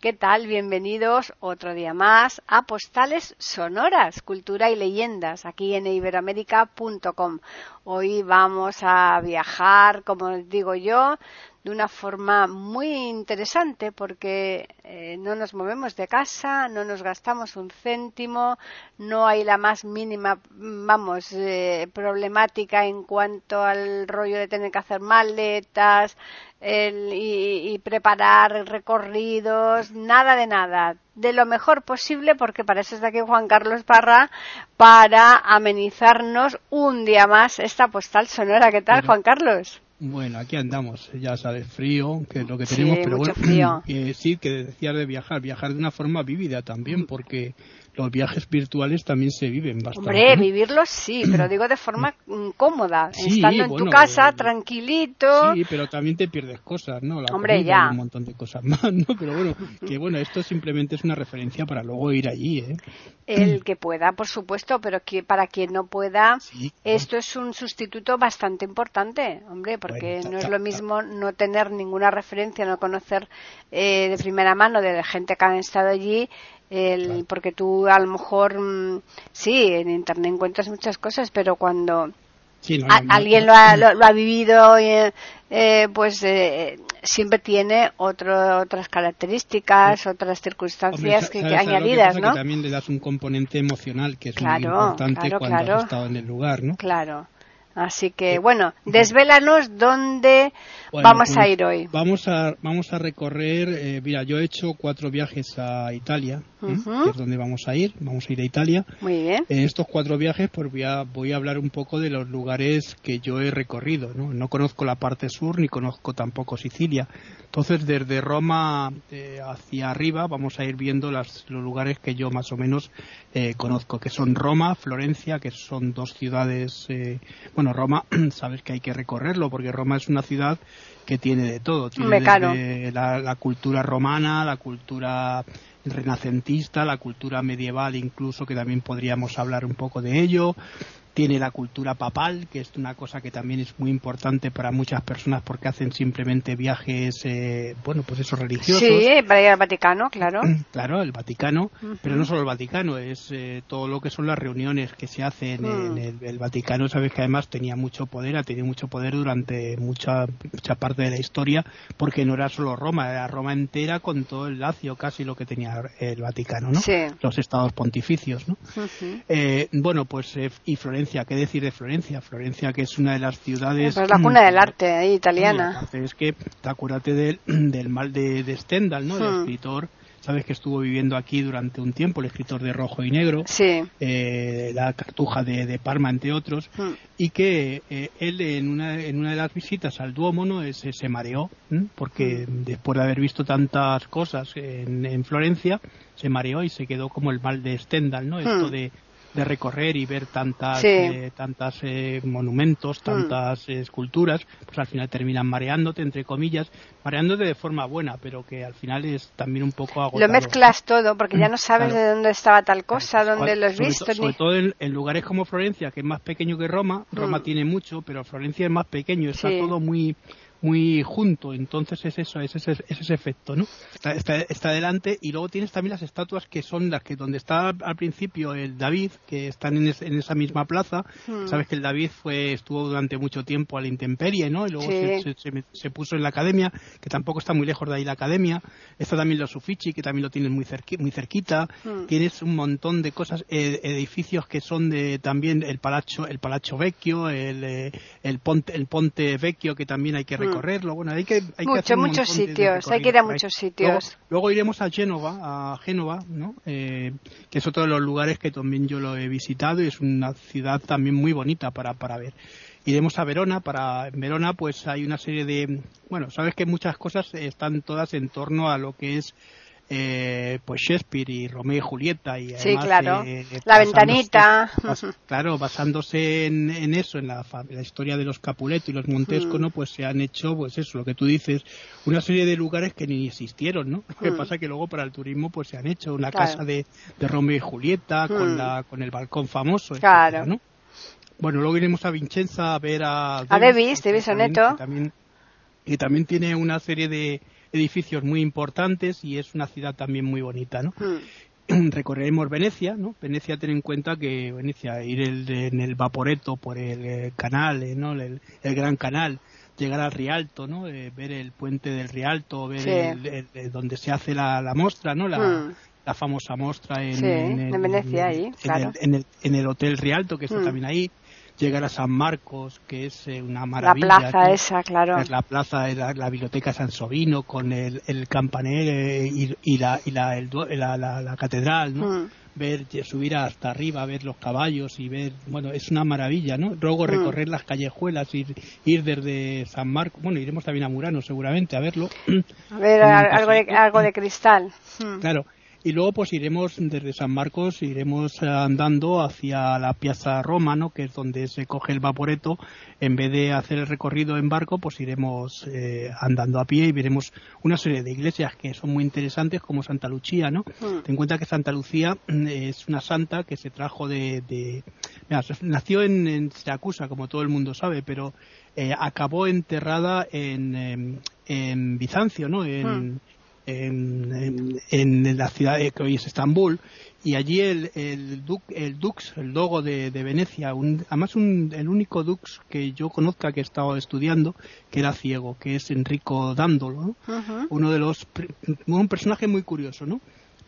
¿Qué tal? Bienvenidos otro día más a Postales Sonoras, Cultura y Leyendas, aquí en iberoamérica.com. Hoy vamos a viajar, como digo yo, de una forma muy interesante porque eh, no nos movemos de casa, no nos gastamos un céntimo, no hay la más mínima, vamos, eh, problemática en cuanto al rollo de tener que hacer maletas y, y preparar recorridos, nada de nada de lo mejor posible porque para eso está aquí Juan Carlos Parra para amenizarnos un día más esta postal sonora. ¿Qué tal, Juan Carlos? Bueno, aquí andamos, ya sabes, frío, que es lo que tenemos, pero bueno, sí, que decías de viajar, viajar de una forma vívida también, porque los viajes virtuales también se viven bastante. Hombre, vivirlos sí, pero digo de forma cómoda, estando en tu casa, tranquilito. Sí, pero también te pierdes cosas, ¿no? La Hombre, ya. un montón de cosas más, ¿no? Pero bueno, que bueno, esto simplemente es una referencia para luego ir allí, ¿eh? El que pueda, por supuesto, pero que para quien no pueda, esto es un sustituto bastante importante, hombre, porque no es lo mismo no tener ninguna referencia, no conocer eh, de primera mano de gente que ha estado allí el, porque tú a lo mejor mm, sí en internet encuentras muchas cosas pero cuando alguien lo ha, lo, ha vivido eh, eh, pues eh, siempre tiene otro, otras características otras circunstancias que, añadidas no que también le das un componente emocional que es muy importante cuando has estado en el lugar no claro Así que, bueno, desvélanos dónde vamos a pues ir hoy. Vamos a, vamos a recorrer, eh, mira, yo he hecho cuatro viajes a Italia, ¿eh? que es donde vamos a ir, vamos a ir a Italia. Muy bien. En estos cuatro viajes, pues voy a, voy a hablar un poco de los lugares que yo he recorrido, ¿no? No conozco la parte sur, ni conozco tampoco Sicilia. Entonces, desde Roma eh, hacia arriba, vamos a ir viendo los lugares que yo más o menos conozco, que son Roma, Florencia, que son dos ciudades, bueno, Roma, sabes que hay que recorrerlo, porque Roma es una ciudad que tiene de todo. Tiene la, la, cultura romana, la cultura renacentista, la cultura medieval incluso, que también podríamos hablar un poco de ello tiene la cultura papal, que es una cosa que también es muy importante para muchas personas porque hacen simplemente viajes, eh, bueno, pues esos religiosos. Sí, para ir al Vaticano, claro. Claro, el Vaticano, pero no solo el Vaticano, es eh, todo lo que son las reuniones que se hacen en mm. el, Vaticano. Sabes que además tenía mucho poder, ha tenido mucho poder durante mucha, mucha parte de la historia, porque no era solo Roma, era Roma entera con todo el lacio, casi lo que tenía el Vaticano, ¿no? Sí. Los estados pontificios, ¿no? Eh, bueno, pues, y Florencia ¿qué decir de Florencia? Florencia, que es una de las ciudades. es la cuna del arte italiana. es que, acuérdate del, del mal de, Stendhal, ¿no? El hmm. escritor sabes que estuvo viviendo aquí durante un tiempo, el escritor de Rojo y Negro, sí. eh, la Cartuja de, Parma, entre otros, hmm. y que eh, él en una, en una de las visitas al Duomo ¿no? se, se mareó, porque hmm. después de haber visto tantas cosas en, en, Florencia, se mareó y se quedó como el mal de Stendhal, ¿no? Esto de de recorrer y ver tantas eh, tantas eh, monumentos, mm. tantas esculturas, pues al final terminan mareándote entre comillas, mareándote de forma buena, pero que al final es también un poco agotador. Lo mezclas todo porque ya no sabes de dónde estaba tal cosa, dónde lo has visto. sobre todo en, lugares como Florencia, que es más pequeño que Roma, Roma mm. tiene mucho, pero Florencia es más pequeño, está todo muy muy junto, entonces es eso, es ese, es ese efecto, ¿no? Está, está, está, delante y luego tienes también las estatuas que son las que donde está al principio el David, que están en, en esa misma plaza, hmm. sabes que el David fue estuvo durante mucho tiempo a la intemperie, ¿no? Y luego se, se, puso en la academia, que tampoco está muy lejos de ahí la academia, está también los Uffizi, que también lo tienes muy, muy cerquita, hmm. tienes un montón de cosas, eh, edificios que son de también el Palazzo, el Palazzo Vecchio, el, eh, el, Ponte, el Ponte Vecchio, que también hay que Mm. Recorrerlo. Bueno, hay que, hay que muchos sitios, hay que ir a muchos sitios. Luego, iremos a Génova, a Génova, ¿no? Eh, que es otro de los lugares que también yo lo he visitado y es una ciudad también muy bonita para, para ver. Iremos a Verona, para en Verona pues hay una serie de, bueno, sabes que muchas cosas están todas en torno a lo que es eh, pues Shakespeare y Romeo y Julieta y sí, claro. Eh, la ventanita. claro, basándose en, en eso, en la, la, historia de los Capuleto y los Montesco, mm. ¿no? Pues se han hecho, pues eso, lo que tú dices, una serie de lugares que ni existieron, ¿no? Lo que mm. pasa que luego para el turismo pues se han hecho una casa de, de, Romeo y Julieta con mm. la con el balcón famoso, claro. ¿no? Bueno, luego iremos a Vincenza a ver a... A Davis, Davis Soneto. también, que también tiene una serie de edificios muy importantes y es una ciudad también muy bonita, ¿no? Recorreremos Venecia, ¿no? Venecia, ten en cuenta que Venecia, ir en el Vaporeto por el, eh, canal, eh, ¿no? El, Gran Canal, llegar al Rialto, ¿no? Eh, ver el puente del Rialto, ver el, donde se hace la, la mostra, ¿no? La, hmm. la famosa mostra en, en, Venecia, ahí, claro. en, el, Hotel Rialto, que está hmm. también ahí llegar a San Marcos, que es eh, una maravilla. La plaza esa, claro. Es la plaza de la, biblioteca San Sobino con el, el campanel eh, y, la, y la, la, catedral, ¿no? Mm. Ver, subir hasta arriba, ver los caballos y ver, bueno, es una maravilla, ¿no? Luego mm. recorrer las callejuelas, ir, ir desde San Marcos, bueno, iremos también a Murano seguramente a verlo. A ver, algo de, algo de cristal. Mm. Claro, y luego pues iremos desde San Marcos iremos andando hacia la Piazza Roma ¿no? que es donde se coge el vaporeto en vez de hacer el recorrido en barco pues iremos eh, andando a pie y veremos una serie de iglesias que son muy interesantes como Santa Lucía no mm. ten en cuenta que Santa Lucía mm, es una santa que se trajo de, nació en, Siracusa como todo el mundo sabe pero eh, acabó enterrada en, em, en Bizancio no en, mm en, la ciudad que hoy es Estambul y allí el, el, el Dux, el Dogo de, Venecia, además el único Dux que yo conozca que he estado estudiando que era ciego, que es Enrico Dandolo, uno de los un personaje muy curioso, ¿no?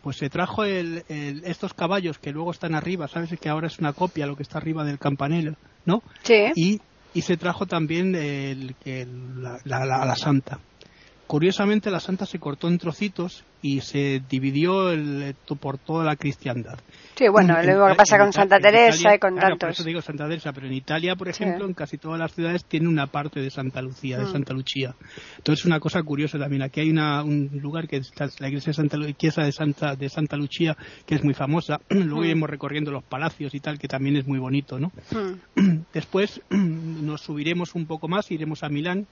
Pues se trajo el, estos caballos que luego están arriba, sabes que ahora es una copia lo que está arriba del campanelo, ¿no? Sí. Y, y se trajo también el, la, la santa Curiosamente la santa se cortó en trocitos y se dividió el, por toda la cristiandad. Sí, bueno, luego lo que pasa con Santa Teresa y con tantos. Por eso digo Santa Teresa, pero en Italia, por ejemplo, en casi todas las ciudades tiene una parte de Santa Lucía, de mm. Santa Lucía. Entonces, una cosa curiosa también. Aquí hay un lugar que es la iglesia de Santa, iglesia de Santa, de Santa Lucía, que es muy famosa. Luego mm. iremos recorriendo los palacios y tal, que también es muy bonito, ¿no? Mm. Después nos subiremos un poco más, iremos a Milán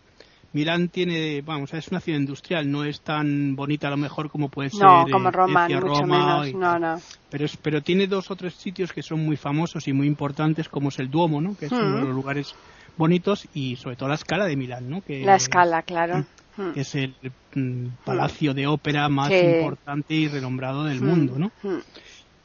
Milán tiene, vamos, es una ciudad industrial, no es tan bonita a lo mejor como puede ser no, como Roma, mucho menos, no, no. Pero, pero tiene dos o tres sitios que son muy famosos y muy importantes, como es el Duomo, ¿no? Que es uno de los mm. lugares bonitos y sobre todo la escala de Milán, ¿no? Que la escala, claro. Mm. Que es el mm, palacio de ópera más importante y renombrado del mundo, ¿no?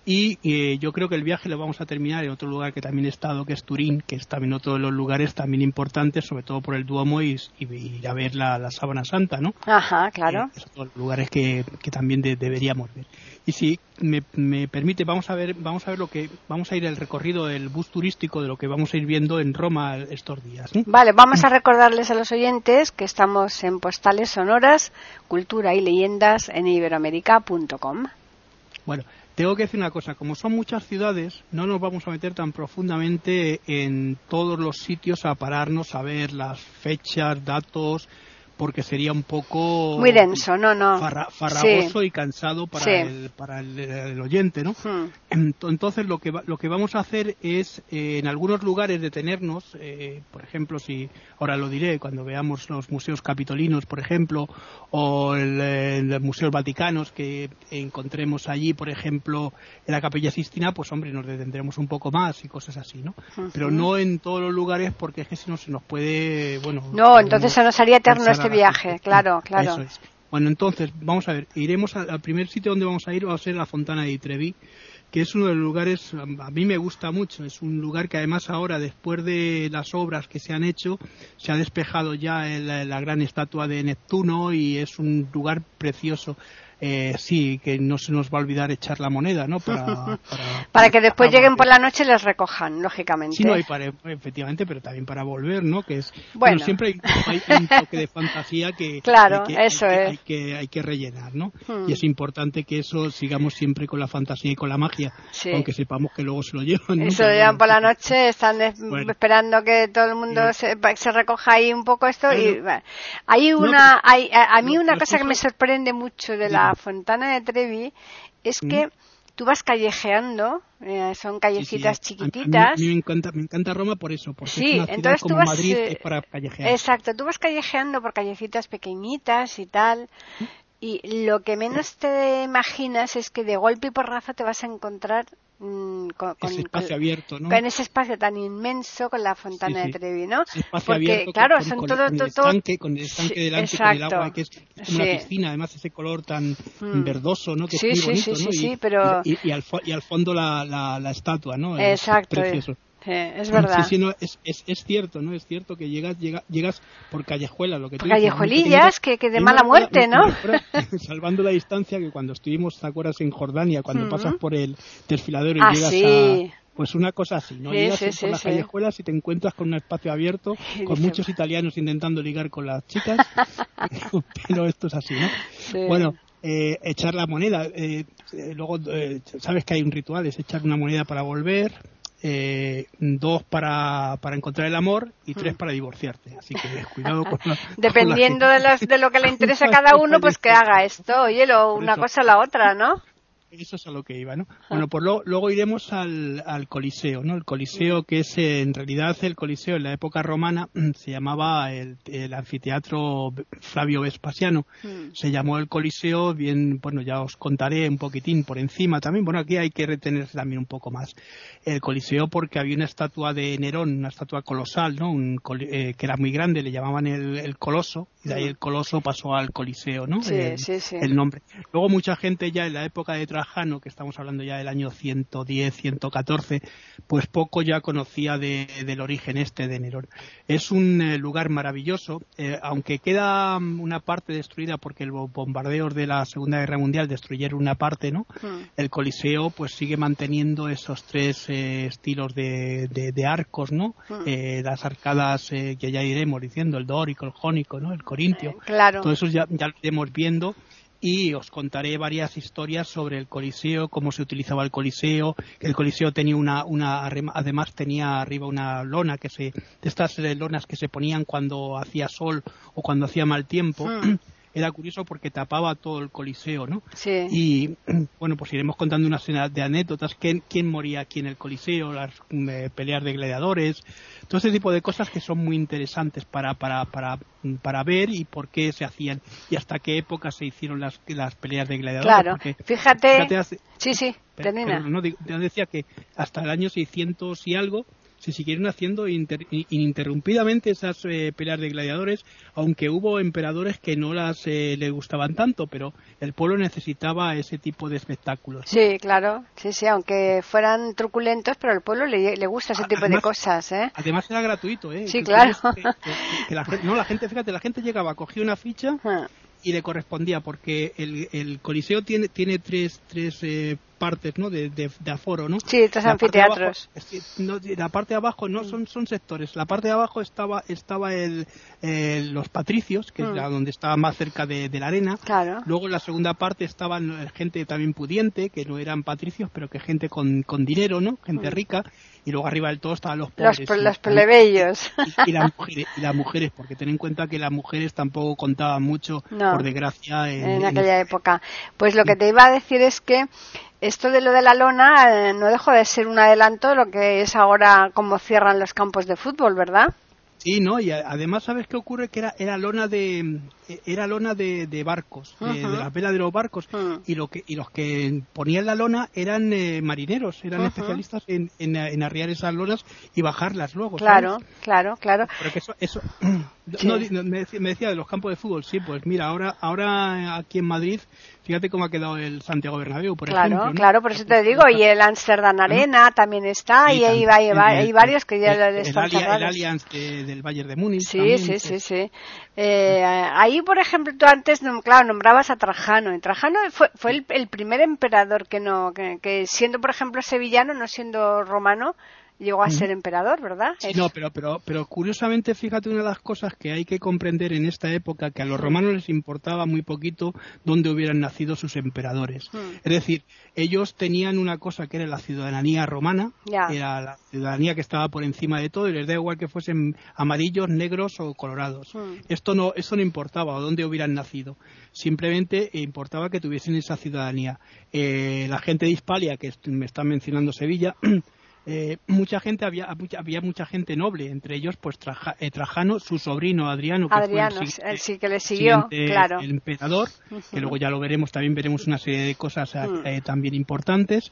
Y eh, yo creo que el viaje lo vamos a terminar en otro lugar que también he estado, que es Turín, que es también otro de los lugares también importantes, sobre todo por el Duomo y, y, a ver la, la, Sábana Santa, ¿no? Ajá, claro. Eh, son lugares que, que también deberíamos ver. Y si me, me, permite, vamos a ver, vamos a ver lo que, vamos a ir el recorrido del bus turístico de lo que vamos a ir viendo en Roma estos días. Vale, vamos a recordarles a los oyentes que estamos en Postales Sonoras, Cultura y Leyendas en iberoamérica.com. Bueno, tengo que decir una cosa, como son muchas ciudades, no nos vamos a meter tan profundamente en todos los sitios a pararnos a ver las fechas, datos, porque sería un poco muy denso, no, no, farragoso y cansado para el para el, oyente, ¿no? Hmm. Entonces lo que lo que vamos a hacer es eh, en algunos lugares detenernos, eh, por ejemplo, si ahora lo diré cuando veamos los museos capitolinos, por ejemplo, o el, los museos vaticanos que encontremos allí, por ejemplo, en la Capilla Sistina, pues hombre, nos detendremos un poco más y cosas así, ¿no? Pero no en todos los lugares porque es que si no se nos puede, bueno, no, entonces se nos haría eterno este viaje, claro, claro. Bueno, entonces, vamos a ver, iremos al, primer sitio donde vamos a ir, va a ser la Fontana de Trevi, que es uno de los lugares, a mí me gusta mucho, es un lugar que además ahora, después de las obras que se han hecho, se ha despejado ya la gran estatua de Neptuno y es un lugar precioso eh, sí, que no se nos va a olvidar echar la moneda, ¿no? Para, para, que después lleguen por la noche y les recojan, lógicamente. Sí, no, y para, efectivamente, pero también para volver, ¿no? Que es, bueno, siempre hay, un toque de fantasía que, claro, eso hay, es. hay, que, hay que rellenar, ¿no? Hmm. Y es importante que eso sigamos siempre con la fantasía y con la magia, aunque sepamos que luego se lo llevan. ¿no? Eso lo llevan por la noche, están esperando que todo el mundo se, se, recoja ahí un poco esto y hay una, hay, a, mí una cosa que me sorprende mucho de la Fontana de Trevi es Mm. que tú vas callejeando, eh, son Sí, sí, callecitas a- mí- chiquititas. A mí, me, encanta, me encanta Roma por eso, porque Sí, es una entonces tú como vas, Madrid eh, que es para callejear. Exacto, tú vas callejeando por callecitas pequeñitas y tal. Y lo que menos te imaginas es que de golpe y porrazo te vas a encontrar mm, con, con- ese espacio con- abierto, ¿no? con ese espacio tan inmenso con la fontana Sí, de sí. Trevi, ¿no? Ese espacio Porque, abierto claro, con, son todo, con todo, el todo- estanque, con el estanque Sí, delante, con el exacto. agua, que es, es como una piscina, además ese color tan Mm. verdoso, ¿no? Que Sí, es muy sí, bonito, sí, ¿no? y, pero- y, y al, y al fondo la, la, la estatua, ¿no? Es Exacto. precioso. Sí, es verdad. Sí, sí, no, es, es, es cierto, ¿no? Es cierto que llegas, llega- llegas por callejuelas, lo que Por callejuelillas, que, que de mala muerte, ¿no? salvando la distancia, que cuando estuvimos, ¿te acuerdas? En Jordania, cuando pasas por el desfiladero y Ah, llegas sí. a... Pues una cosa así, ¿no? Sí, Llegas sí, por sí, las callejuelas y te encuentras con un espacio abierto, con muchos italianos intentando ligar con las chicas, pero esto es así, ¿no? Bueno, eh, echar la moneda, eh, eh, luego eh, sabes que hay un ritual, es echar una moneda para volver, eh, dos para, para encontrar el amor y tres para divorciarte. Así que cuidado con la, con la Dependiendo de, las, de lo que le interesa a cada uno, pues que haga esto. Oye, lo, una cosa o la otra, ¿no? Eso es a lo que iba, ¿no? Bueno, pues lo- luego iremos al, al Coliseo, ¿no? El Coliseo que es eh, en realidad el Coliseo en la época romana se llamaba el, el anfiteatro Flavio Vespasiano. Mm. Se llamó el Coliseo, bien, bueno, ya os contaré un poquitín por encima también. Bueno, aquí hay que retenerse también un poco más. El Coliseo porque había una estatua de Nerón, una estatua colosal, ¿no? Un eh, que era muy grande, le llamaban el, el Coloso, y de ahí el Coloso pasó al Coliseo, ¿no? Sí, El- sí, sí. el nombre. Luego mucha gente ya en la época de Trajano, que estamos hablando ya del año 110, 114, pues poco ya conocía de- del origen este de Nerón. Es un eh, lugar maravilloso, eh, aunque queda mm, una parte destruida porque los bombardeos de la Segunda Guerra Mundial destruyeron una parte, ¿no? Mm. El Coliseo pues sigue manteniendo esos tres eh, estilos de, de- de arcos, ¿no? Mm. Eh, las arcadas eh, que ya iremos diciendo, el dórico, el jónico, ¿no? El corintio. Claro. Todo eso ya, ya lo iremos viendo y os contaré varias historias sobre el Coliseo, cómo se utilizaba el Coliseo. que El Coliseo tenía una, una además tenía arriba una lona que se, de estas eh, lonas que se ponían cuando hacía sol o cuando hacía mal tiempo. Mm. Era curioso porque tapaba todo el Coliseo, ¿no? Sí. Y bueno, pues iremos contando una serie de anécdotas. ¿Quién, quién moría aquí en el Coliseo? Las eh, peleas de gladiadores. Todo ese tipo de cosas que son muy interesantes para, para, para, para ver y por qué se hacían y hasta qué época se hicieron las, las peleas de gladiadores. Claro. porque, Fíjate. fíjate, hace- Sí, sí, termina. pero no, decía que hasta el año 600 y algo se siguieron haciendo inter- ininterrumpidamente esas eh, peleas de gladiadores, aunque hubo emperadores que no las eh, le gustaban tanto, pero el pueblo necesitaba ese tipo de espectáculos. Sí, claro. Sí, sí, aunque fueran truculentos, pero al pueblo le, le gusta ese tipo de Además- cosas, ¿eh? Además era gratuito, ¿eh? Sí, Que- claro. que- que- que la no, la gente, fíjate, la gente llegaba, cogía una ficha Ah, y le correspondía porque el, el coliseo tiene tiene tres tres eh, partes no de, de, de aforo no Sí, estos La parte de abajo- anfiteatros. no, la parte de abajo no son son sectores la parte de abajo estaba estaba el, el- los patricios que es Mm. la donde estaba más cerca de, de la arena Claro. Luego en la segunda parte estaban gente también pudiente, que no eran patricios, pero que gente con, con dinero, ¿no? Gente rica. Y luego arriba del todo estaban los Mm. Plebeyos. y, y las mujeres, y las mujeres, porque ten en cuenta que las mujeres tampoco contaban mucho, No. por desgracia. En, en en- aquella época. Pues lo que te iba a decir es que esto de lo de la lona eh, no dejó de ser un adelanto de lo que es ahora como cierran los campos de fútbol, ¿verdad? Sí, ¿no? Y además, ¿sabes qué ocurre? Que era, era lona de era lona de, de barcos, de, de las velas de los barcos. Y, lo que, y los que ponían la lona eran eh, marineros, eran especialistas en, en, en arriar esas lonas y bajarlas luego. ¿sabes? Claro, claro, claro. Eso Sí. no, me, decía, me decía de los campos de fútbol, sí, pues mira, ahora, ahora aquí en Madrid, fíjate cómo ha quedado el Santiago Bernabéu, por claro, ejemplo. ¿no? claro, por eso te digo. Y el Amsterdam Arena también está, y, ahí va, hay, varios que ya el, están el. Allianz de- del Bayern de Múnich. Sí, también, sí, que- sí, sí. Eh, ahí, por ejemplo, tú antes, claro, nombrabas a Trajano. Y Trajano fue, fue el, el primer emperador que no, que, que siendo, por ejemplo, sevillano, no siendo romano, llegó a ser emperador, ¿verdad? no, pero, pero, pero curiosamente, fíjate una de las cosas que hay que comprender en esta época, que a los romanos les importaba muy poquito dónde hubieran nacido sus emperadores. Es decir, ellos tenían una cosa que era la ciudadanía romana, era la ciudadanía que estaba por encima de todo y les da igual que fuesen amarillos, negros o colorados. Esto no, eso no importaba, o dónde hubieran nacido. Simplemente importaba que tuviesen esa ciudadanía. Eh, la gente de Hispalia, que me está mencionando Sevilla, eh, mucha gente había, había mucha gente noble, entre ellos pues eh, Trajano, su sobrino Adriano, que fue el, sí que le siguió, claro. el emperador, que luego ya lo veremos, también veremos una serie de cosas también importantes.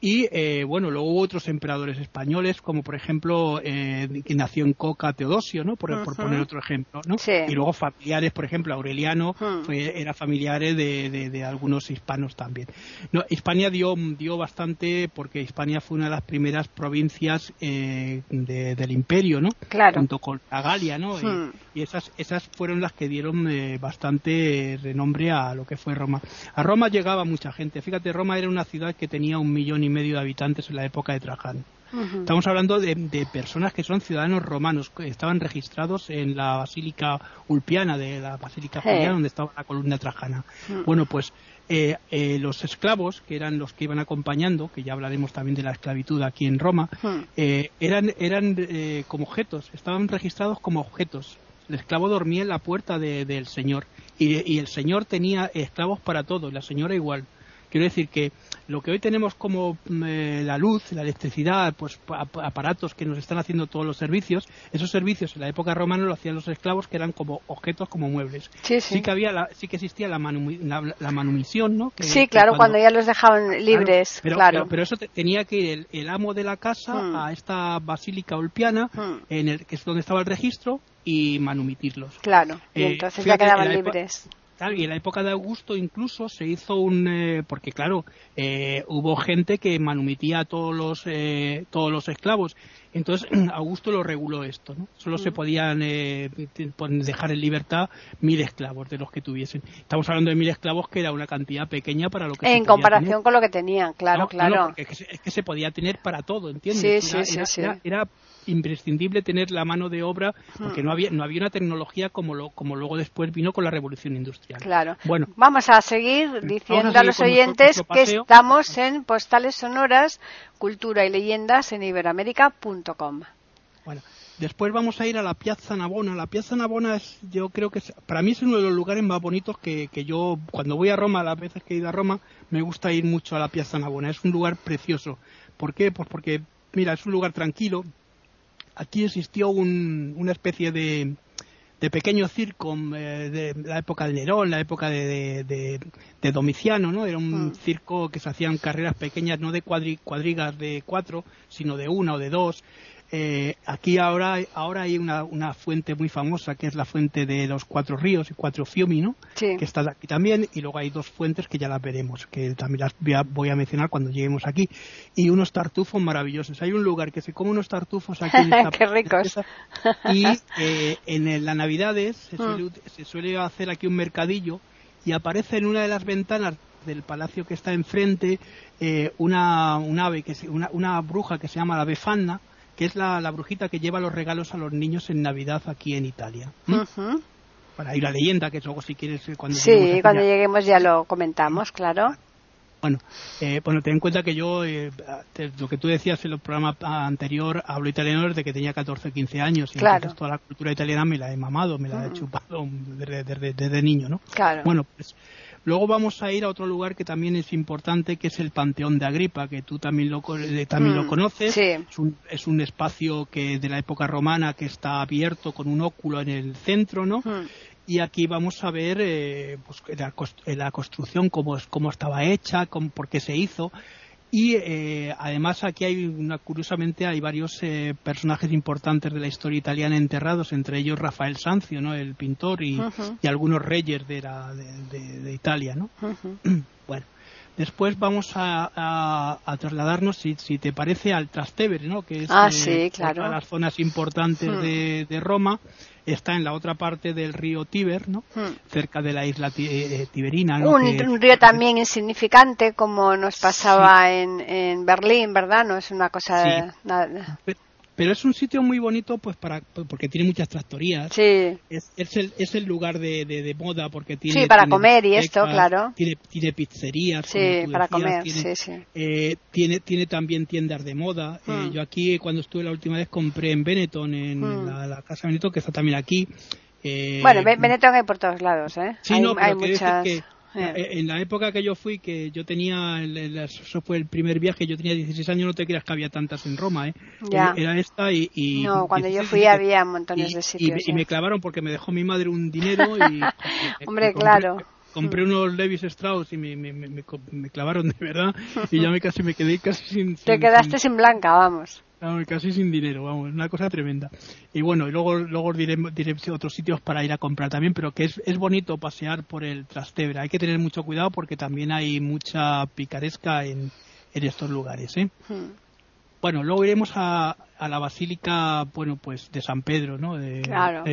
Y eh, bueno, luego hubo otros emperadores españoles, como por ejemplo, eh, que nació en Coca Teodosio, ¿no? Por, poner otro ejemplo, ¿no? Y luego familiares, por ejemplo, Aureliano fue, era familiar de, de, algunos hispanos también. No, Hispania dio, dio bastante, porque Hispania fue una de las primeras provincias eh, del imperio, ¿no? Claro. Junto con la Galia, ¿no? Y, esas, esas fueron las que dieron bastante renombre a lo que fue Roma. A Roma llegaba mucha gente. Fíjate, Roma era una ciudad que tenía un millón y medio de habitantes en la época de Trajano. Estamos hablando de, personas que son ciudadanos romanos, que estaban registrados en la Basílica Ulpiana, de la Basílica Juliana, donde estaba la columna trajana. Bueno, pues eh, eh, los esclavos, que eran los que iban acompañando, que ya hablaremos también de la esclavitud aquí en Roma, eh, eran, eran como objetos, estaban registrados como objetos. El esclavo dormía en la puerta del señor y, y el señor tenía esclavos para todo, la señora igual. Quiero decir que lo que hoy tenemos como mm, eh, la luz, la electricidad, pues aparatos que nos están haciendo todos los servicios, esos servicios en la época romana lo hacían los esclavos que eran como objetos, como muebles. Sí, que había, sí que existía la, manumisión, ¿no? sí, claro, cuando, ya los dejaban libres, claro. Pero, eso tenía que ir el, amo de la casa hmm. a esta basílica olpiana, hmm. en el que es donde estaba el registro, y manumitirlos. Claro, y eh, entonces ya quedaban libres y en la época de Augusto incluso se hizo un eh, porque claro eh, hubo gente que manumitía a todos los eh, todos los esclavos. Entonces Augusto lo reguló esto no solo se podían dejar en libertad mil esclavos de los que tuviesen. Estamos hablando de mil esclavos que era una cantidad pequeña para lo que en comparación con lo que tenían claro claro. es, que se, podía tener para todo entiendes sí, sí, sí, era imprescindible tener la mano de obra porque no había no había una tecnología como lo, como luego después vino con la revolución industrial. Claro. Bueno, vamos a seguir diciendo a, los oyentes que estamos en Postales Sonoras, Cultura y Leyendas en iberoamérica.com. Bueno, después vamos a ir a la Piazza Navona. La Piazza Navona es, yo creo que para mí es uno de los lugares más bonitos que, que yo, cuando voy a Roma, las veces que he ido a Roma, me gusta ir mucho a la Piazza Navona. Es un lugar precioso. ¿Por qué? Pues porque, mira, es un lugar tranquilo, aquí existió una especie de, pequeño circo eh, de la época de Nerón, la época de, Domiciano, ¿no? Era un mm. circo que se hacían carreras pequeñas, no de cuadrigas de cuatro, sino de una o de dos. Eh, aquí ahora, ahora hay una, una, fuente muy famosa que es la fuente de los cuatro ríos y cuatro fiumi, ¿no? Que está aquí también y luego hay dos fuentes que ya las veremos, que también las voy a, mencionar cuando lleguemos aquí y unos tartufos maravillosos. Hay un lugar que se come unos tartufos aquí en esta Qué ricos. y eh, en las Navidades se mm. suele, se suele hacer aquí un mercadillo y aparece en una de las ventanas del palacio que está enfrente eh, una, un ave que una, una bruja que se llama la befana que es la, brujita que lleva los regalos a los niños en Navidad aquí en Italia. Para ir a leyenda, que luego si quieres eh, cuando Sí, cuando lleguemos ya lo comentamos, claro. Bueno, eh, bueno, ten en cuenta que yo, eh, lo que tú decías en el programa anterior, hablo italiano desde que tenía 14 o 15 años. Y claro. toda la cultura italiana me la he mamado, me la he chupado desde, desde, niño, ¿no? Claro. Bueno, pues Luego vamos a ir a otro lugar que también es importante, que es el Panteón de Agripa, que tú también lo, eh, también lo mm, conoces. Es, un, es, un, espacio que de la época romana que está abierto con un óculo en el centro, ¿no? Mm. Y aquí vamos a ver eh, pues, la, la, construcción, cómo, cómo estaba hecha, cómo, por qué se hizo. Y eh, además aquí hay una, curiosamente hay varios eh, personajes importantes de la historia italiana enterrados, entre ellos Rafael Sanzio, ¿no? el pintor, y, algunos reyes de, la, de, Italia. ¿no? bueno, después vamos a, trasladarnos, si, si, te parece, al Trastevere, ¿no? que es ah, eh, una de las zonas importantes de, Roma. Está en la otra parte del río Tíber, ¿no? Hmm. Cerca de la isla eh, Tiberina. ¿no? Un, río también insignificante, como nos pasaba en, en Berlín, ¿verdad? No es una cosa. Nada pero es un sitio muy bonito pues para porque tiene muchas tractorías. Sí. Es, es el es el lugar de, de, moda porque tiene sí para comer y esto claro. tiene tiene pizzerías sí para comer sí sí. eh, tiene tiene también tiendas de moda. Eh, hmm. yo aquí cuando estuve la última vez compré en Benetton en hmm. la, casa Benetton que está también aquí. Eh, bueno Benetton hay por todos lados eh sí hay, no hay muchas. eh. Eh, en la época que yo fui, que yo tenía, eso fue el primer viaje, yo tenía 16 años, no te creas que había tantas en Roma, ¿eh? Era esta y... no, cuando yo fui había montones de sitios. Y, me clavaron porque me dejó mi madre un dinero y... Hombre, claro compré unos Levis Strauss y me, me, me, clavaron de verdad y ya me casi me quedé casi sin... Te quedaste sin blanca, vamos casi sin dinero, vamos, una cosa tremenda. Y bueno, y luego, luego diré, diré, otros sitios para ir a comprar también, pero que es, es bonito pasear por el Trastevere. Hay que tener mucho cuidado porque también hay mucha picaresca en, en estos lugares. ¿eh? Hmm. Bueno, luego iremos a, a la basílica, bueno, pues de San Pedro, ¿no? claro.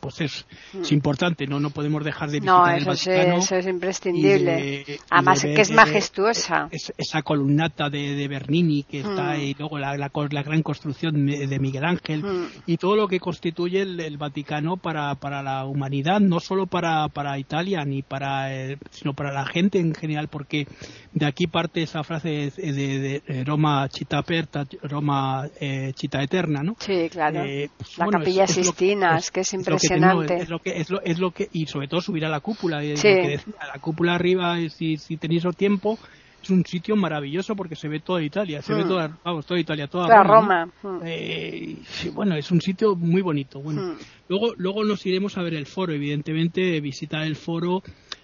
pues es, mm. es, importante, ¿no? No podemos dejar de visitar no, eso el eso es imprescindible. Además, que es majestuosa. esa columnata de, de, Bernini que está mm. y luego la, la, la, gran construcción de Miguel Ángel mm. y todo lo que constituye el, Vaticano para, para la humanidad, no solo para, para Italia ni para, sino para la gente en general, porque de aquí parte esa frase de, de, Roma Città aperta, Roma eh, Chita Eterna, ¿no? Sí, claro. Eh, pues, la capilla Sistina, es, que es impresionante. Es, lo que, es, lo, es lo que, y sobre todo subir a la cúpula. Sí. a la cúpula arriba, si, si tenéis el tiempo, es un sitio maravilloso porque se ve toda Italia, se ve mm. toda, vamos, toda Italia, toda, Roma. Mm. Eh, bueno, es un sitio muy bonito. Bueno, mm. luego, luego nos iremos a ver el foro, evidentemente, visitar el foro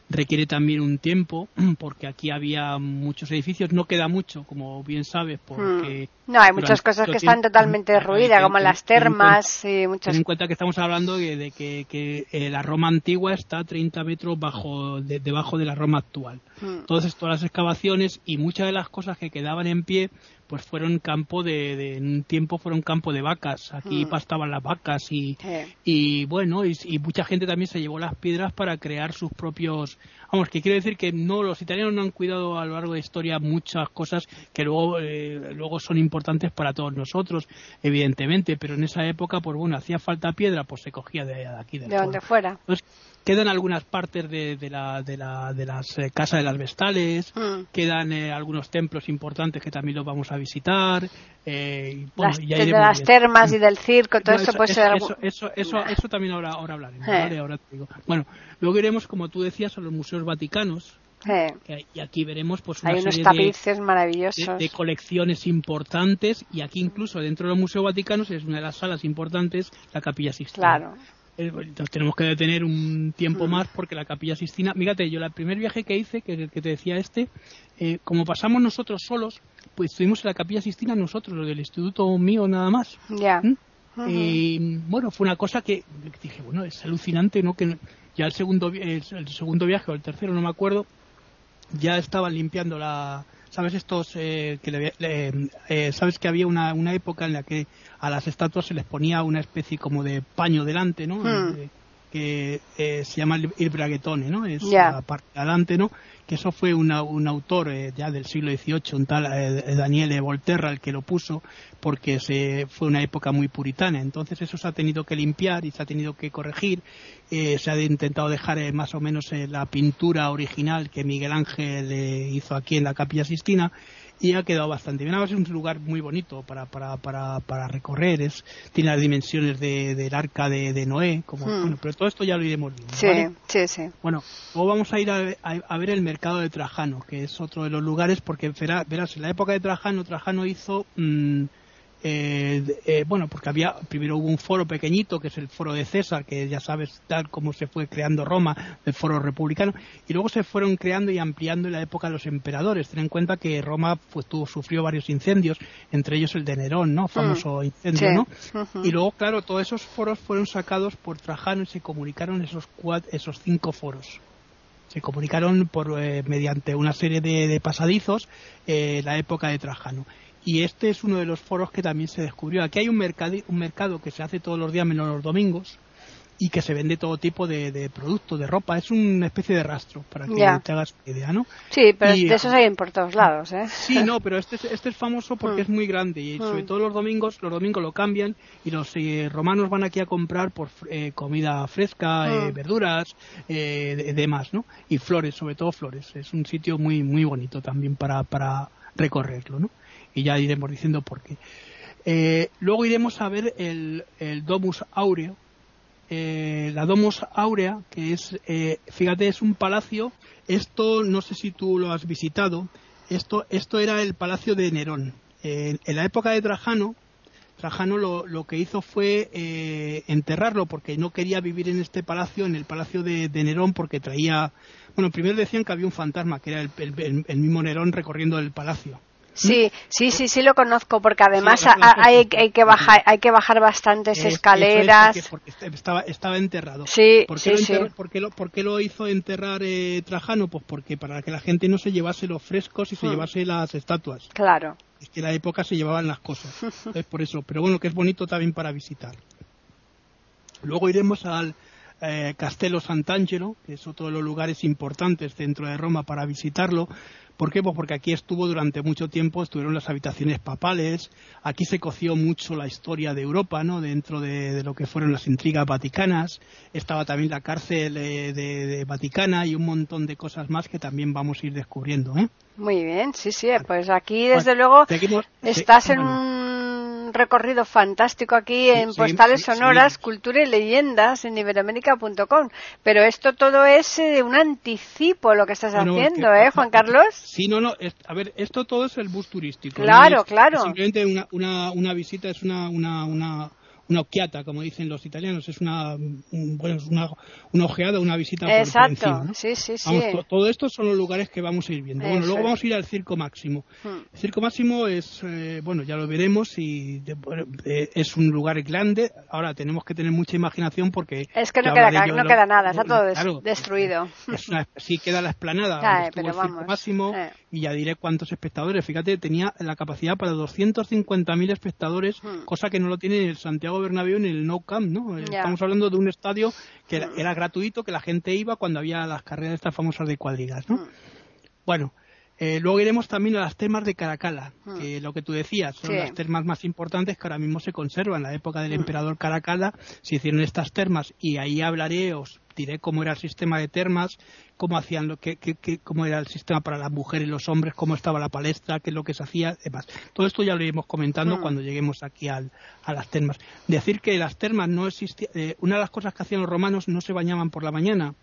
requiere también un tiempo porque aquí había muchos edificios no queda mucho como bien sabes porque hmm. no hay muchas cosas que están totalmente derruidas como las termas y muchas ten en cuenta que estamos hablando de, que, eh, la Roma antigua está 30 metros bajo debajo de la Roma actual hmm. entonces todas las excavaciones y muchas de las cosas que quedaban en pie pues fueron campo de, en un tiempo fueron campo de vacas. Aquí hmm. pastaban las vacas y, y bueno y, mucha gente también se llevó las piedras para crear sus propios vamos que quiero decir que no los italianos no han cuidado a lo largo de la historia muchas cosas que luego eh, luego son importantes para todos nosotros evidentemente pero en esa época pues bueno hacía falta piedra pues se cogía de, aquí de donde fuera quedan algunas partes de, de, la, de, la, de las eh, casas de las vestales, mm. quedan eh, algunos templos importantes que también los vamos a visitar. Eh, las, de las termas y del circo, todo eso, puede ser eso, eso, eso, eso, también ahora, ahora hablaremos. Ahora te digo. Bueno, luego iremos, como tú decías, a los museos vaticanos. y aquí veremos pues una Hay unos tapices maravillosos de, colecciones importantes y aquí incluso dentro del Museo Vaticano es una de las salas importantes la Capilla Sixtina. Claro. Eh, nos tenemos que detener un tiempo mm. más porque la capilla Sistina, fíjate, yo el primer viaje que hice, que el que te decía este, eh, como pasamos nosotros solos, pues estuvimos en la capilla Sistina nosotros, los del instituto mío nada más. Ya. ¿Mm? Y bueno, fue una cosa que dije, bueno, es alucinante, ¿no? Que ya el segundo, el segundo viaje o el tercero, no me acuerdo, ya estaban limpiando la, sabes estos eh, que eh, sabes que había una, una época en la que a las estatuas se les ponía una especie como de paño delante no hmm. Que eh, se llama el, braguetone no es la parte delante no que eso fue un autor eh, ya del siglo XVIII, un tal eh, Daniele Volterra, el que lo puso, porque se, fue una época muy puritana. Entonces eso se ha tenido que limpiar y se ha tenido que corregir. Eh, se ha intentado dejar más o menos la pintura original que Miguel Ángel hizo aquí en la Capilla Sistina y ha quedado bastante bien. Además es un lugar muy bonito para, para, para, para recorrer, es, tiene las dimensiones de, del arca de, de Noé, como, hmm. bueno, pero todo esto ya lo iremos viendo. Sí, sí, sí. Bueno, luego vamos a ir a, a, ver el mercado de Trajano, que es otro de los lugares, porque verás, en la época de Trajano, Trajano hizo... Mmm, eh, eh, bueno, porque había, primero hubo un foro pequeñito, que es el foro de César, que ya sabes tal como se fue creando Roma, el foro republicano, y luego se fueron creando y ampliando en la época de los emperadores. Ten en cuenta que Roma pues, tuvo, sufrió varios incendios, entre ellos el de Nerón, ¿no? Famoso mm, incendio, ¿no? Y luego, claro, todos esos foros fueron sacados por Trajano y se comunicaron esos, cuatro, esos cinco foros se comunicaron por eh, mediante una serie de, pasadizos eh, la época de Trajano y este es uno de los foros que también se descubrió. Aquí hay un mercado, un mercado que se hace todos los días menos los domingos y que se vende todo tipo de, de producto, de ropa. Es una especie de rastro, para que te hagas idea, ¿no? Sí, pero de esos hay en por todos lados, ¿eh? Sí, no, pero este, este es famoso porque mm. es muy grande y sobre mm. todo los domingos, los domingos lo cambian y los eh, romanos van aquí a comprar por eh, comida fresca, eh, mm. verduras, demás, ¿no? Y flores, sobre todo flores. Es un sitio muy, muy bonito también para, para recorrerlo, ¿no? Y ya iremos diciendo por qué. luego iremos a ver el, el Domus Aureo, eh, la Domus Aurea, que es, eh, fíjate, es un palacio. Esto, no sé si tú lo has visitado. Esto, esto era el palacio de Nerón. en la época de Trajano, Trajano lo, lo que hizo fue eh, enterrarlo porque no quería vivir en este palacio, en el palacio de, Nerón, porque traía. Bueno, primero decían que había un fantasma, que era el mismo Nerón recorriendo el palacio. Sí, sí, sí, sí lo conozco porque además hay, hay, que bajar, hay que bajar bastantes escaleras. porque, estaba, estaba enterrado. Sí, ¿Por qué, sí, lo, ¿por, qué lo, hizo enterrar eh, Trajano? Pues porque para que la gente no se llevase los frescos y se hmm. llevase las estatuas. Claro. Es que en la época se llevaban las cosas. es por eso. Pero bueno, que es bonito también para visitar. Luego iremos al eh, Castello Sant'Angelo, que es otro de los lugares importantes dentro de Roma para visitarlo, ¿Por qué? Pues porque aquí estuvo durante mucho tiempo, estuvieron las habitaciones papales, aquí se coció mucho la historia de Europa, ¿no? Dentro de, lo que fueron las intrigas vaticanas, estaba también la cárcel de, Vaticana y un montón de cosas más que también vamos a ir descubriendo, ¿eh? Muy bien, sí, sí, pues aquí desde luego estás en un recorrido fantástico aquí en Postales Sonoras, Cultura y Leyendas en iberoamérica.com. Pero esto todo es eh, un anticipo lo que estás haciendo, ¿eh, Juan Carlos? Sí, no, no. a ver, esto todo es el bus turístico. Claro, claro. simplemente una, una, una visita es una, una, una una occhiata, como dicen los italianos, es una, bueno, una, una ojeada, una visita Exacto. por, encima, sí, sí, sí. todo esto son los lugares que vamos a ir viendo. bueno, luego vamos a ir al Circo Máximo. Hmm. El Circo Máximo es, eh, bueno, ya lo veremos y eh, es un lugar grande. Ahora tenemos que tener mucha imaginación porque... Es que no, queda, no queda nada, está todo destruido. sí queda la esplanada, el Circo Máximo eh. Y ya diré cuántos espectadores. Fíjate, tenía la capacidad para 250.000 espectadores, hmm. cosa que no lo tiene el Santiago Bernabéu en el No Camp, ¿no? Estamos hablando de un estadio que era, gratuito, que la gente iba cuando había las carreras estas famosas de cuadrigas, ¿no? Mm. Bueno, eh, luego iremos también a las termas de Caracala, mm. que lo que tú decías, son las termas más importantes que ahora mismo se conservan. En la época del mm. emperador Caracala se hicieron estas termas y ahí hablaré, os diré cómo era el sistema de termas, cómo hacían lo que, cómo era el sistema para las mujeres y los hombres, cómo estaba la palestra, qué es lo que se hacía, demás. Todo esto ya lo iremos comentando mm. cuando lleguemos aquí a las termas. Decir que las termas no existían, eh, una de las cosas que hacían los romanos no se bañaban por la mañana,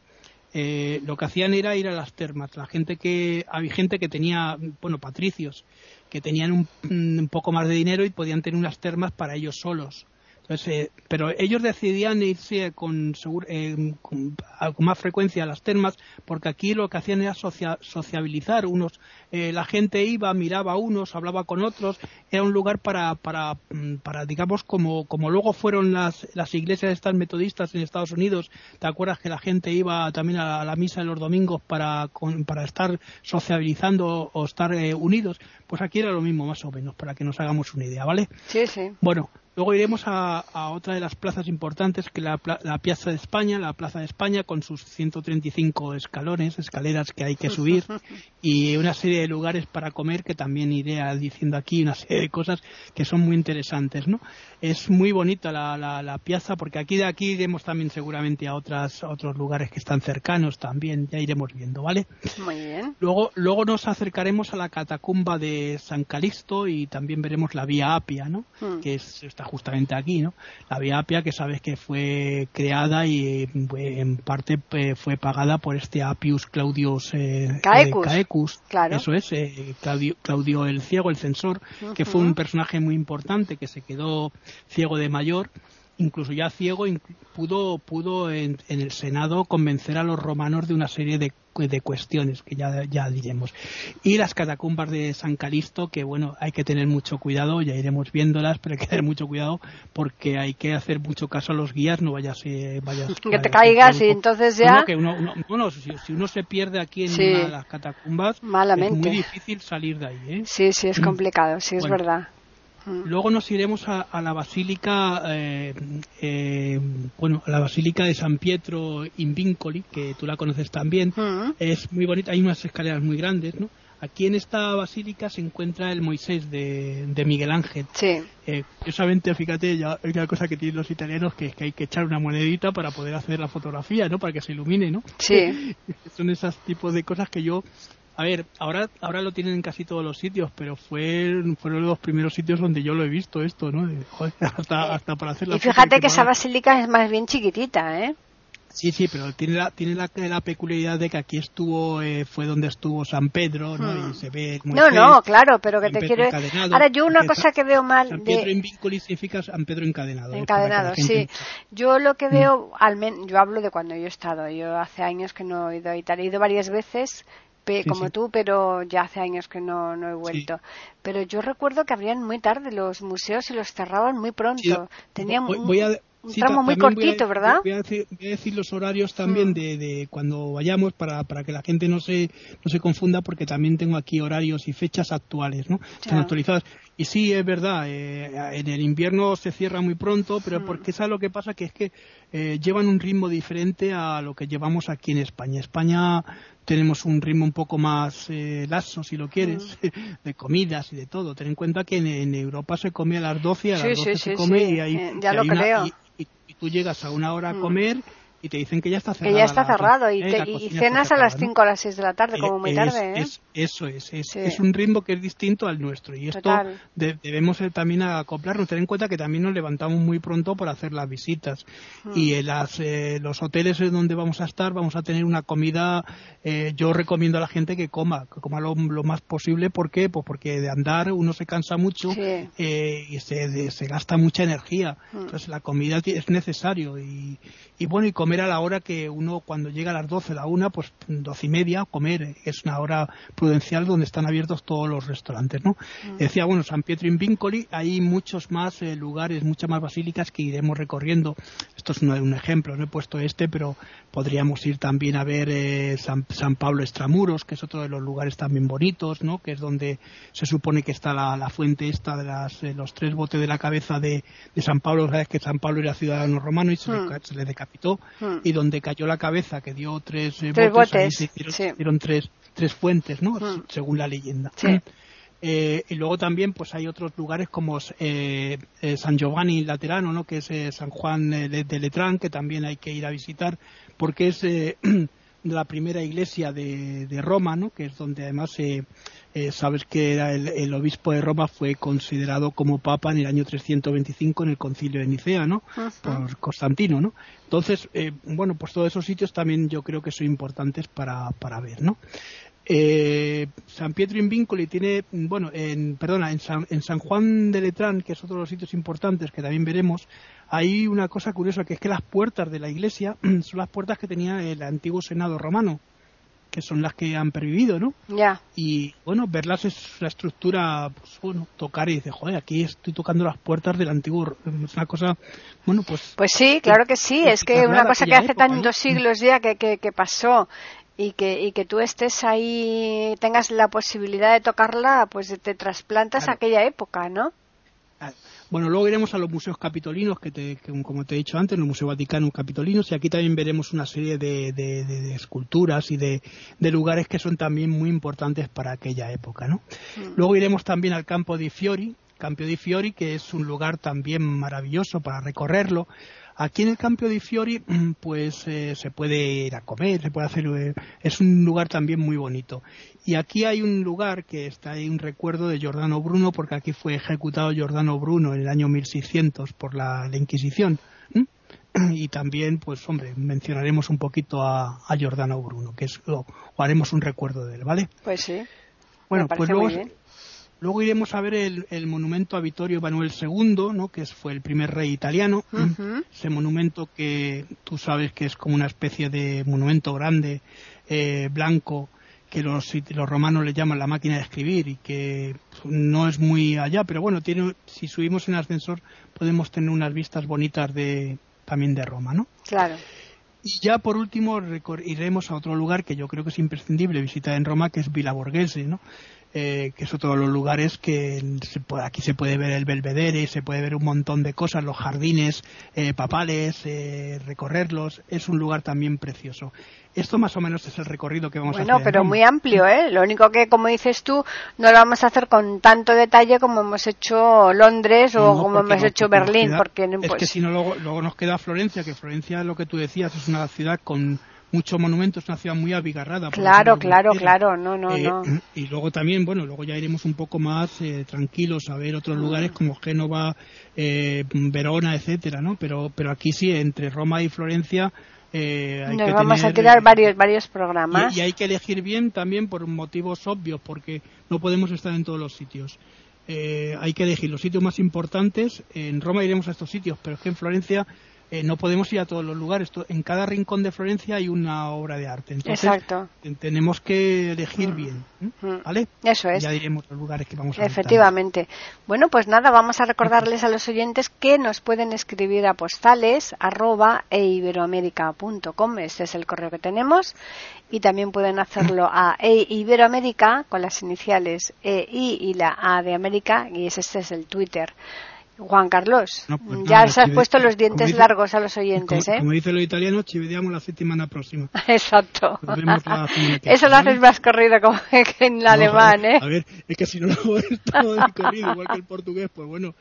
eh, lo que hacían era ir a las termas. La gente que había gente que tenía, bueno, patricios que tenían un, un, poco más de dinero y podían tener unas termas para ellos solos. Eh, pero ellos decidían irse con, eh, con, más frecuencia a las termas porque aquí lo que hacían era sociabilizar. Unos, eh, la gente iba, miraba a unos, hablaba con otros. Era un lugar para, para, mm, para digamos, como, luego fueron las, las iglesias estas metodistas en Estados Unidos. ¿Te acuerdas que la gente iba también a la, misa en los domingos para, para estar sociabilizando o estar unidos? Pues aquí era lo mismo, más o menos, para que nos hagamos una idea, ¿vale? Sí, sí. Bueno, Luego iremos a, otra de las plazas importantes, que la, la Piazza de España, la Plaza de España, con sus 135 escalones, escaleras que hay que subir, y una serie de lugares para comer, que también iré diciendo aquí una serie de cosas que son muy interesantes, ¿no? Es muy bonita la, la, la piazza, porque aquí de aquí iremos también seguramente a, otras, otros lugares que están cercanos también, ya iremos viendo, ¿vale? Muy bien. Luego, luego nos acercaremos a la catacumba de San Calixto y también veremos la Vía Apia, ¿no? Hmm. Que es, está justamente aquí, ¿no? La Vía Apia que sabes que fue creada y en parte fue pagada por este Apius Claudius eh, Caecus. Claro. Eso es, eh, Claudio, Claudio, el Ciego, el censor, que fue un personaje muy importante que se quedó ciego de mayor incluso ya ciego, pudo, pudo en, el Senado convencer a los romanos de una serie de, de, cuestiones que ya, ya diremos. Y las catacumbas de San Calisto, que bueno, hay que tener mucho cuidado, ya iremos viéndolas, pero hay que tener mucho cuidado porque hay que hacer mucho caso a los guías, no vayas, vayas que te caigas y entonces ya. bueno, si, uno se pierde aquí en una de las catacumbas, Malamente. es muy difícil salir de ahí. ¿eh? Sí, sí, es complicado, sí, es verdad. Luego nos iremos a, la basílica, eh, eh, bueno, a la basílica de San Pietro in Vincoli, que tú la conoces también. Mm. Es muy bonita, hay unas escaleras muy grandes, ¿no? Aquí en esta basílica se encuentra el Moisés de, Miguel Ángel. Sí. Eh, curiosamente, fíjate, ya hay una cosa que tienen los italianos que es que hay que echar una monedita para poder hacer la fotografía, ¿no? Para que se ilumine, ¿no? Sí. Son esos tipos de cosas que yo a ver, ahora, ahora lo tienen en casi todos los sitios, pero fue, fueron los primeros sitios donde yo lo he visto esto, ¿no? hasta, hasta para hacer Y fíjate que esa basílica es más bien chiquitita, ¿eh? Sí, sí, pero tiene la, tiene la, la peculiaridad de que aquí estuvo, eh, fue donde estuvo San Pedro, ¿no? Y hmm. se ve No, no, claro, pero que te quiero... Ahora, yo una cosa que veo mal... San Pedro en Vincoli significa San Pedro encadenado. ¿eh? Encadenado, sí. Yo lo que hmm. veo, al menos, yo hablo de cuando yo he estado, yo hace años que no he ido a Italia, he ido varias veces, como tú, pero ya hace años que no, no he vuelto. Pero yo recuerdo que abrían muy tarde los museos y los cerraban muy pronto. Tenían voy, un tramo muy cortito, ¿verdad? Voy a, decir, los horarios también mm. de, cuando vayamos para, para que la gente no se, no se confunda, porque también tengo aquí horarios y fechas actuales, ¿no? Están actualizadas. Y sí, es verdad, eh, en el invierno se cierra muy pronto, pero porque ¿sabes lo que pasa? Que es que eh, llevan un ritmo diferente a lo que llevamos aquí en España. España tenemos un ritmo un poco más eh, lazo, si lo quieres, mm. de comidas y de todo. Ten en cuenta que en, Europa se come a las 12 y a las 12 se come y hay, ya lo creo y, tú llegas a una hora a mm. comer y te dicen que ya está cerrado. Que ya está cerrado y, y cenas a las 5 o las 6 de la tarde, como muy tarde. ¿eh? eso es, es, un ritmo que es distinto al nuestro y esto debemos eh, también acoplarnos, tener en cuenta que también nos levantamos muy pronto para hacer las visitas mm. y en las, eh, los hoteles donde vamos a estar vamos a tener una comida, eh, yo recomiendo a la gente que coma, que coma lo, más posible, ¿por qué? Pues porque de andar uno se cansa mucho y se, se, gasta mucha energía, mm. entonces la comida es necesario y, y bueno, y comer a la hora que uno cuando llega a las 12, la una, pues 12 y media, comer es una hora prudencial donde están abiertos todos los restaurantes, ¿no? Mm. Decía, bueno, San Pietro in Vincoli, hay muchos más eh, lugares, muchas más basílicas que iremos recorriendo. Esto es un, ejemplo, no he puesto este, pero podríamos ir también a ver eh, San, Pablo Extramuros, que es otro de los lugares también bonitos, ¿no? Que es donde se supone que está la, fuente esta de las, los tres botes de la cabeza de, San Pablo, sabes que San Pablo era ciudadano romano y se, le, mm. se le decapitó y donde cayó la cabeza, que dio tres, eh, botes, se hicieron, tres, tres fuentes, ¿no? Mm. Según la leyenda. Eh, y luego también pues hay otros lugares como eh, San Giovanni Laterano, ¿no? que es San Juan de Letrán, que también hay que ir a visitar, porque es la primera iglesia de, de Roma, ¿no? que es donde además se eh, sabes que era el, obispo de Roma fue considerado como papa en el año 325 en el concilio de Nicea, ¿no? Por Constantino, ¿no? Entonces, eh, bueno, pues todos esos sitios también yo creo que son importantes para, para ver, ¿no? Eh, San Pietro in Vincoli tiene, bueno, en, perdona, en San, en San Juan de Letrán, que es otro de los sitios importantes que también veremos, hay una cosa curiosa que es que las puertas de la iglesia son las puertas que tenía el antiguo Senado romano que son las que han pervivido, ¿no? Ya. Y bueno, verlas es la estructura, pues bueno, tocar y decir, joder, aquí estoy tocando las puertas del antiguo. Es una cosa, bueno, pues. Pues sí, claro que sí, es que una cosa que hace tantos siglos ya que, que, pasó y que, y que tú estés ahí, tengas la posibilidad de tocarla, pues te trasplantas a aquella época, ¿no? Bueno, luego iremos a los museos capitolinos, que, como te he dicho antes, el Museo Vaticano Capitolinos, y aquí también veremos una serie de, esculturas y de, lugares que son también muy importantes para aquella época. ¿no? Mm. Luego iremos también al Campo di Fiori, Campo di Fiori, que es un lugar también maravilloso para recorrerlo. Aquí en el Campo di Fiori, pues eh, se puede ir a comer, se puede hacer, eh, es un lugar también muy bonito. Y aquí hay un lugar que está ahí un recuerdo de Giordano Bruno, porque aquí fue ejecutado Giordano Bruno en el año 1600 por la, Inquisición. Y también, pues hombre, mencionaremos un poquito a, Giordano Bruno, que es, o, haremos un recuerdo de él, ¿vale? Pues sí. Bueno, pues luego, Luego iremos a ver el, monumento a Vittorio Emanuel II, ¿no? que fue el primer rey italiano. Ese monumento que tú sabes que es como una especie de monumento grande, eh, blanco, que los, los romanos le llaman la máquina de escribir y que no es muy allá, pero bueno, tiene, si subimos en ascensor podemos tener unas vistas bonitas de, también de Roma, ¿no? Claro. Y ya por último iremos a otro lugar que yo creo que es imprescindible visitar en Roma, que es Villa Borghese, ¿no? Eh, que es otro de los lugares que se puede, aquí se puede ver el belvedere, se puede ver un montón de cosas, los jardines eh, papales, eh, recorrerlos, es un lugar también precioso. Esto más o menos es el recorrido que vamos a hacer. Bueno, pero muy amplio, ¿eh? Lo único que, como dices tú, no lo vamos a hacer con tanto detalle como hemos hecho Londres o como hemos hecho Berlín, porque es que si no luego, luego nos queda Florencia, que Florencia, lo que tú decías, es una ciudad con muchos monumentos, una ciudad muy abigarrada. Claro, claro, claro, no, no, eh, no. Y luego también, bueno, luego ya iremos un poco más eh, tranquilos a ver otros lugares mm. como Génova, eh, Verona, etcétera, ¿no? Pero, pero aquí sí, entre Roma y Florencia. hay Nos que vamos a tirar varios, varios programas. Y, y, hay que elegir bien también por motivos obvios, porque no podemos estar en todos los sitios. hay que elegir los sitios más importantes. En Roma iremos a estos sitios, pero es que en Florencia eh, no podemos ir a todos los lugares. En cada rincón de Florencia hay una obra de arte. Entonces, Exacto. tenemos que elegir mm. bien. Mm. ¿Vale? Eso es. Ya diremos los lugares que vamos a Efectivamente. Bueno, pues nada, vamos a recordarles a los oyentes que nos pueden escribir a postales arroba eiberoamerica.com. Este es el correo que tenemos. Y también pueden hacerlo a eiberoamerica con las iniciales EI y la A de América. Y ese es el Twitter. Juan Carlos, pues ya se has puesto los dientes largos a los oyentes, como, ¿eh? Como dice los italianos, ci vediamo la semana próxima. Exacto. Eso lo haces más corrido como que en el alemán, ¿eh? A ver, es que si no lo hago todo corrido, igual que el portugués, pues bueno,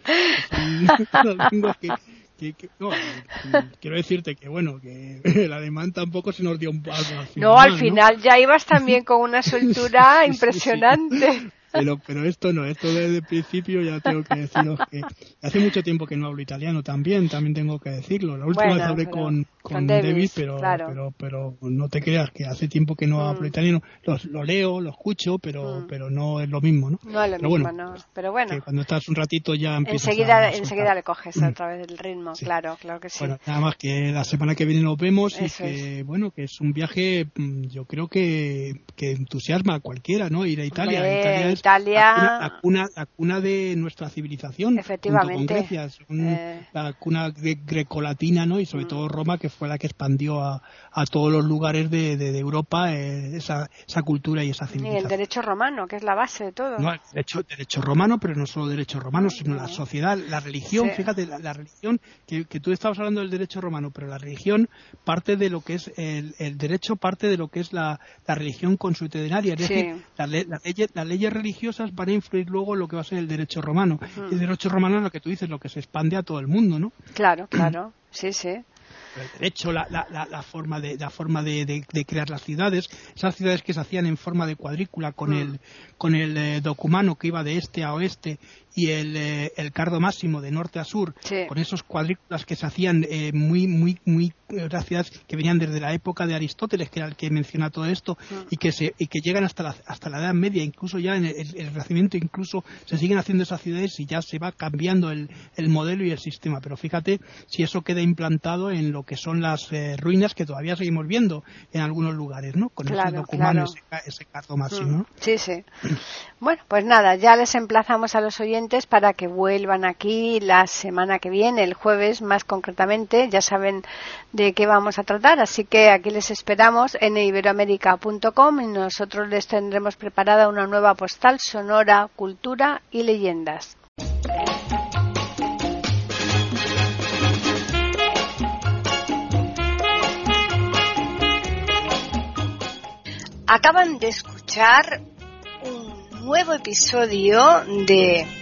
que, no, quiero decirte que bueno, que el alemán tampoco se nos dio un algo así. No, al final ya ibas también con una soltura impresionante. Pero, pero esto no, esto desde el principio ya tengo que deciros que hace mucho tiempo que no hablo italiano también, también tengo que decirlo. La última vez hablé con, con, David, pero, pero, pero no te creas que hace tiempo que no mm. hablo italiano. Lo, lo, leo, lo escucho, pero, mm. pero no es lo mismo, ¿no? No es lo mismo, bueno, no. Pero bueno. cuando estás un ratito ya empiezas enseguida, enseguida le coges a través del ritmo, claro, claro que sí. Bueno, nada más que la semana que viene nos vemos y que, bueno, que es un viaje, mm, yo creo que, que entusiasma a cualquiera, ¿no? Ir a Italia. Italia es Italia. La cuna, cuna, de nuestra civilización. Efectivamente. Con Grecia, eh. la cuna grecolatina, ¿no? Y sobre mm. todo Roma, que fue la que expandió a, a todos los lugares de, de, Europa eh, esa, esa cultura y esa civilización. Y el derecho romano, que es la base de todo. No, el derecho, derecho romano, pero no solo derecho romano, sino la sociedad, la religión. Fíjate, la, religión, que, que, tú estabas hablando del derecho romano, pero la religión parte de lo que es el, el derecho, parte de lo que es la, la religión consuetudenaria. Es decir, las, leyes, las leyes religiosas van a influir luego en lo que va a ser el derecho romano. El derecho romano es lo que tú dices, lo que se expande a todo el mundo, ¿no? Claro, claro. Sí, sí el derecho, la, la, la, forma, de, la forma de, de, crear las ciudades, esas ciudades que se hacían en forma de cuadrícula con el, con el eh, documano que iba de este a oeste y el, eh, el cardo máximo de norte a sur, con esos cuadrículas que se hacían eh, muy, muy, muy gracias, que venían desde la época de Aristóteles, que era el que menciona todo esto, y que se, y que llegan hasta la, hasta la Edad Media, incluso ya en el, el Renacimiento, incluso se siguen haciendo esas ciudades y ya se va cambiando el, el modelo y el sistema. Pero fíjate si eso queda implantado en lo que son las eh, ruinas que todavía seguimos viendo en algunos lugares, ¿no? Con ese documento, ese, cardo máximo, ¿no? Sí, sí. bueno, pues nada, ya les emplazamos a los oyentes para que vuelvan aquí la semana que viene, el jueves más concretamente. Ya saben de qué vamos a tratar, así que aquí les esperamos en iberoamérica.com y nosotros les tendremos preparada una nueva postal sonora, cultura y leyendas. Acaban de escuchar un nuevo episodio de